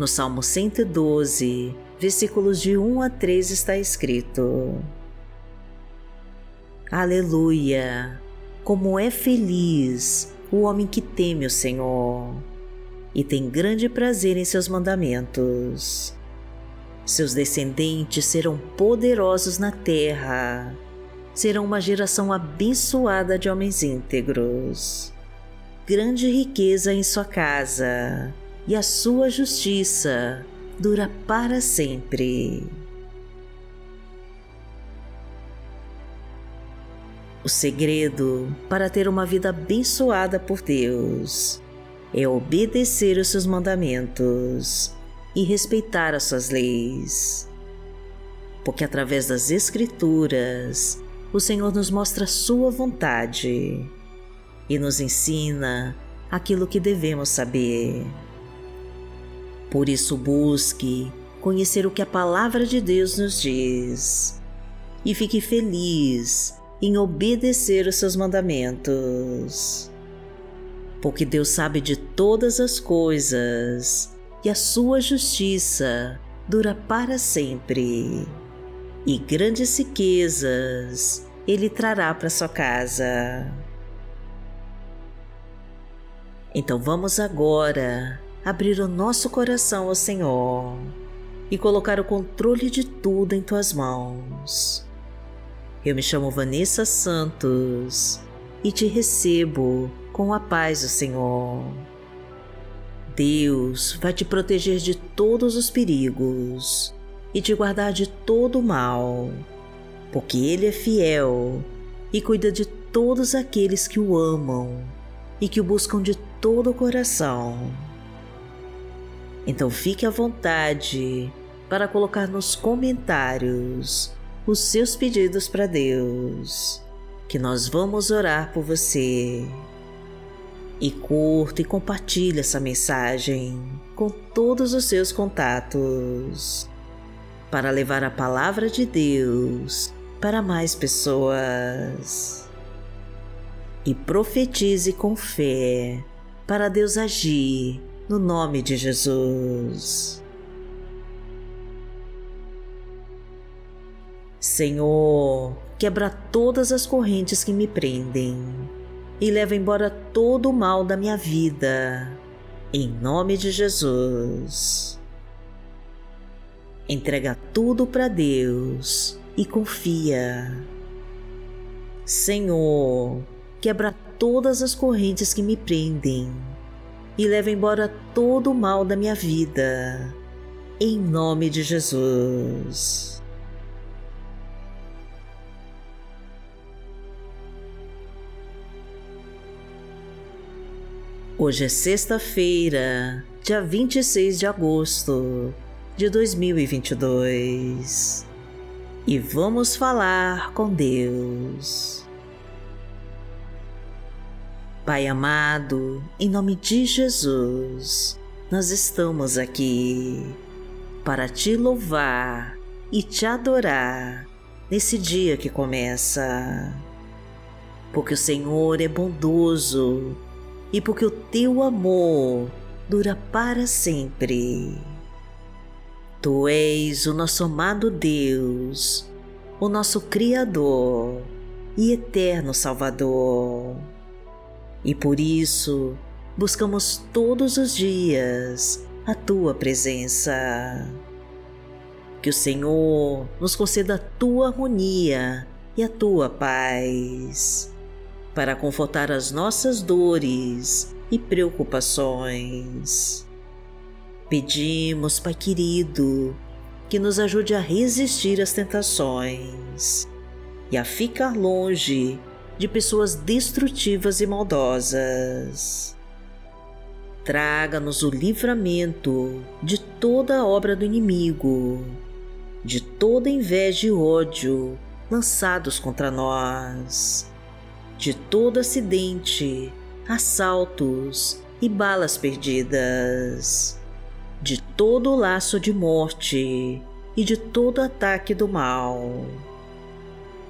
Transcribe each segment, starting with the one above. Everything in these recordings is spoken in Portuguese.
No Salmo 112, versículos de 1 a 3 está escrito: Aleluia! Como é feliz o homem que teme o Senhor e tem grande prazer em seus mandamentos. Seus descendentes serão poderosos na terra, serão uma geração abençoada de homens íntegros. Grande riqueza em sua casa, e a sua justiça dura para sempre. O segredo para ter uma vida abençoada por Deus é obedecer os seus mandamentos e respeitar as suas leis. Porque através das Escrituras, o Senhor nos mostra Sua vontade e nos ensina aquilo que devemos saber. Por isso, busque conhecer o que a Palavra de Deus nos diz e fique feliz em obedecer os seus mandamentos. Porque Deus sabe de todas as coisas e a sua justiça dura para sempre. E grandes riquezas ele trará para sua casa. Então vamos agora abrir o nosso coração ao Senhor e colocar o controle de tudo em tuas mãos. Eu me chamo Vanessa Santos e te recebo com a paz do Senhor. Deus vai te proteger de todos os perigos e te guardar de todo o mal, porque Ele é fiel e cuida de todos aqueles que o amam e que o buscam de todo o coração. Então fique à vontade para colocar nos comentários os seus pedidos para Deus, que nós vamos orar por você e curta e compartilhe essa mensagem com todos os seus contatos para levar a palavra de Deus para mais pessoas. E profetize com fé para Deus agir no nome de Jesus. Senhor, quebra todas as correntes que me prendem e leva embora todo o mal da minha vida, em nome de Jesus. Entrega tudo para Deus e confia. Senhor, quebra todas as correntes que me prendem e leva embora todo o mal da minha vida, em nome de Jesus. Hoje é sexta-feira, dia 26 de agosto de 2022 e vamos falar com Deus. Pai amado, em nome de Jesus, nós estamos aqui para te louvar e te adorar nesse dia que começa. Porque o Senhor é bondoso e porque o teu amor dura para sempre. Tu és o nosso amado Deus, o nosso Criador e eterno Salvador. E por isso buscamos todos os dias a tua presença. Que o Senhor nos conceda a tua harmonia e a tua paz para confortar as nossas dores e preocupações. Pedimos, Pai querido, que nos ajude a resistir às tentações e a ficar longe de pessoas destrutivas e maldosas. Traga-nos o livramento de toda obra do inimigo, de toda inveja e ódio lançados contra nós de todo acidente, assaltos e balas perdidas, de todo laço de morte e de todo ataque do mal.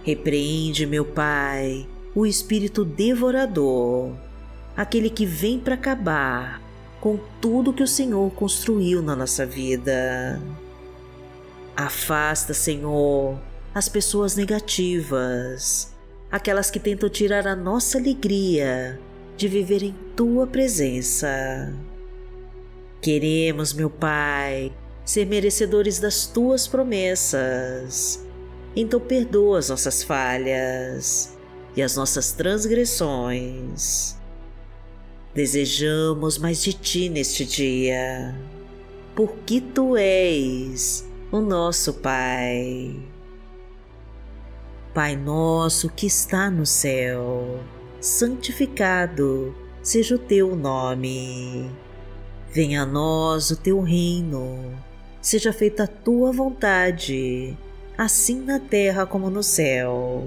Repreende, meu Pai, o espírito devorador, aquele que vem para acabar com tudo que o Senhor construiu na nossa vida. Afasta, Senhor, as pessoas negativas, aquelas que tentam tirar a nossa alegria de viver em tua presença. Queremos, meu Pai, ser merecedores das tuas promessas. Então perdoa as nossas falhas e as nossas transgressões. Desejamos mais de ti neste dia, porque tu és o nosso Pai. Pai nosso que está no céu, santificado seja o teu nome. Venha a nós o teu reino, seja feita a tua vontade, assim na terra como no céu.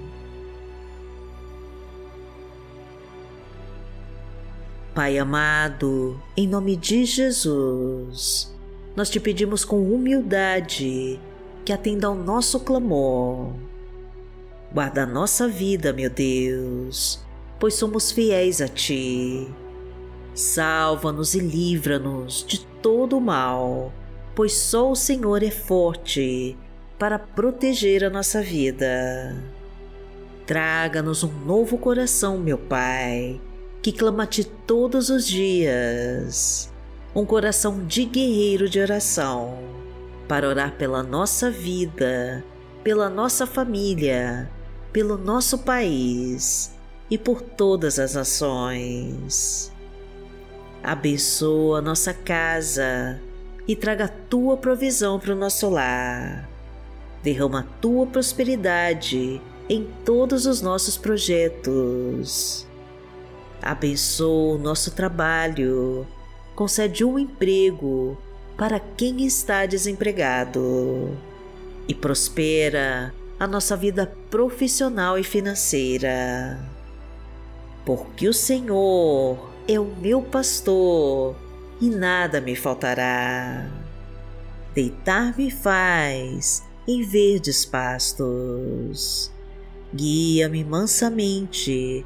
Pai amado, em nome de Jesus, nós te pedimos com humildade que atenda ao nosso clamor. Guarda a nossa vida, meu Deus, pois somos fiéis a Ti. Salva-nos e livra-nos de todo o mal, pois só o Senhor é forte para proteger a nossa vida. Traga-nos um novo coração, meu Pai, que clama a Ti todos os dias. Um coração de guerreiro de oração para orar pela nossa vida, pela nossa família, pelo nosso país e por todas as nações. Abençoa nossa casa e traga tua provisão para o nosso lar. Derrama tua prosperidade em todos os nossos projetos. Abençoa o nosso trabalho, concede um emprego para quem está desempregado e prospera a nossa vida profissional e financeira. Porque o Senhor é o meu pastor e nada me faltará. Deitar-me faz em verdes pastos. Guia-me mansamente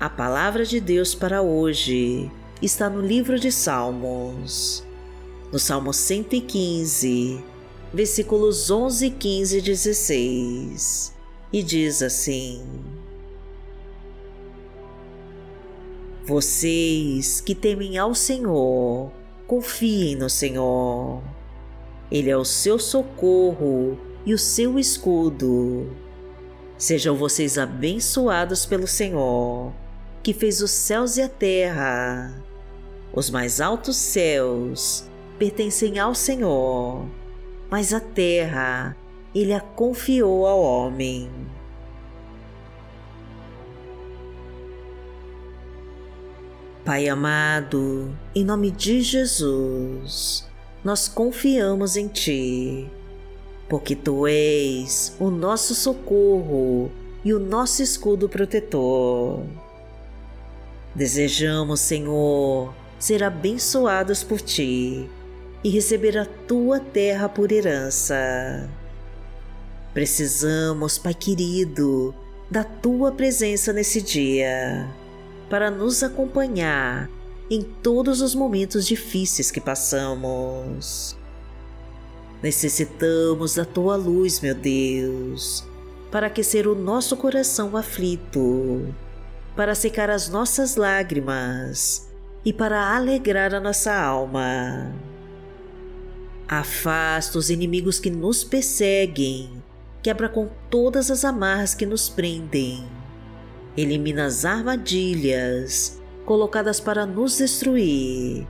A palavra de Deus para hoje está no livro de Salmos, no Salmo 115, versículos 11, 15 e 16, e diz assim: Vocês que temem ao Senhor, confiem no Senhor. Ele é o seu socorro e o seu escudo. Sejam vocês abençoados pelo Senhor que fez os céus e a terra. Os mais altos céus pertencem ao Senhor, mas a terra ele a confiou ao homem. Pai amado, em nome de Jesus, nós confiamos em Ti, porque Tu és o nosso socorro e o nosso escudo protetor. Desejamos, Senhor, ser abençoados por ti e receber a tua terra por herança. Precisamos, Pai querido, da tua presença nesse dia para nos acompanhar em todos os momentos difíceis que passamos. Necessitamos da tua luz, meu Deus, para aquecer o nosso coração aflito, para secar as nossas lágrimas e para alegrar a nossa alma. Afasta os inimigos que nos perseguem, quebra com todas as amarras que nos prendem, elimina as armadilhas colocadas para nos destruir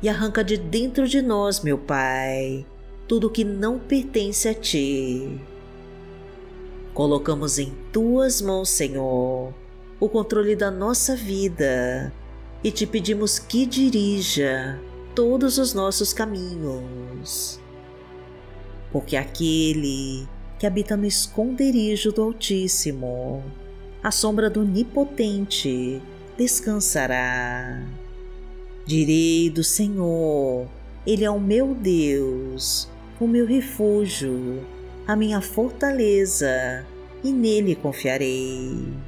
e arranca de dentro de nós, meu Pai, tudo que não pertence a Ti. Colocamos em Tuas mãos, Senhor, o controle da nossa vida e te pedimos que dirija todos os nossos caminhos. Porque aquele que habita no esconderijo do Altíssimo, à sombra do Onipotente, descansará. Direi do Senhor, Ele é o meu Deus, o meu refúgio, a minha fortaleza, e nele confiarei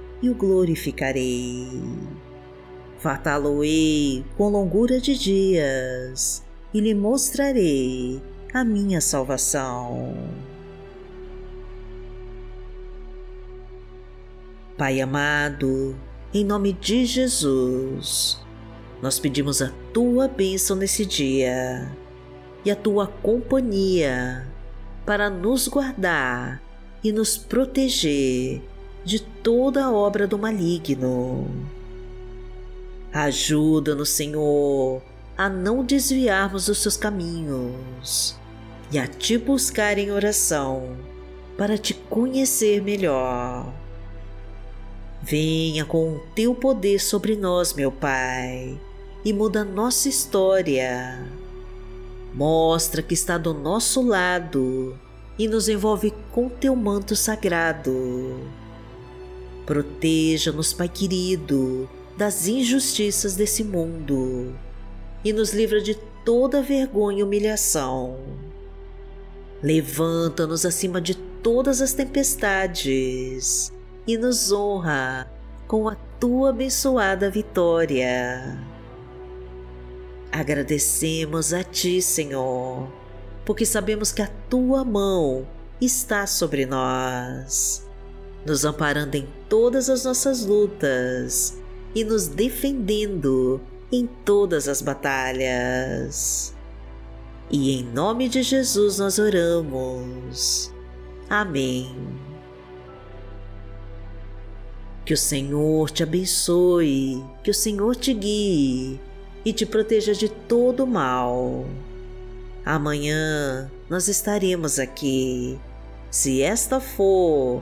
e o glorificarei fartá-lo-ei com longura de dias e lhe mostrarei a minha salvação. Pai amado, em nome de Jesus, nós pedimos a tua bênção nesse dia e a tua companhia para nos guardar e nos proteger de toda a obra do maligno Ajuda-nos, Senhor, a não desviarmos dos seus caminhos e a te buscar em oração para te conhecer melhor. Venha com o teu poder sobre nós, meu Pai, e muda nossa história. Mostra que está do nosso lado e nos envolve com teu manto sagrado. Proteja-nos, Pai querido, das injustiças desse mundo e nos livra de toda vergonha e humilhação. Levanta-nos acima de todas as tempestades e nos honra com a tua abençoada vitória. Agradecemos a ti, Senhor, porque sabemos que a tua mão está sobre nós, nos amparando em todas as nossas lutas e nos defendendo em todas as batalhas. E em nome de Jesus nós oramos. Amém. Que o Senhor te abençoe, que o Senhor te guie e te proteja de todo mal. Amanhã nós estaremos aqui, se esta for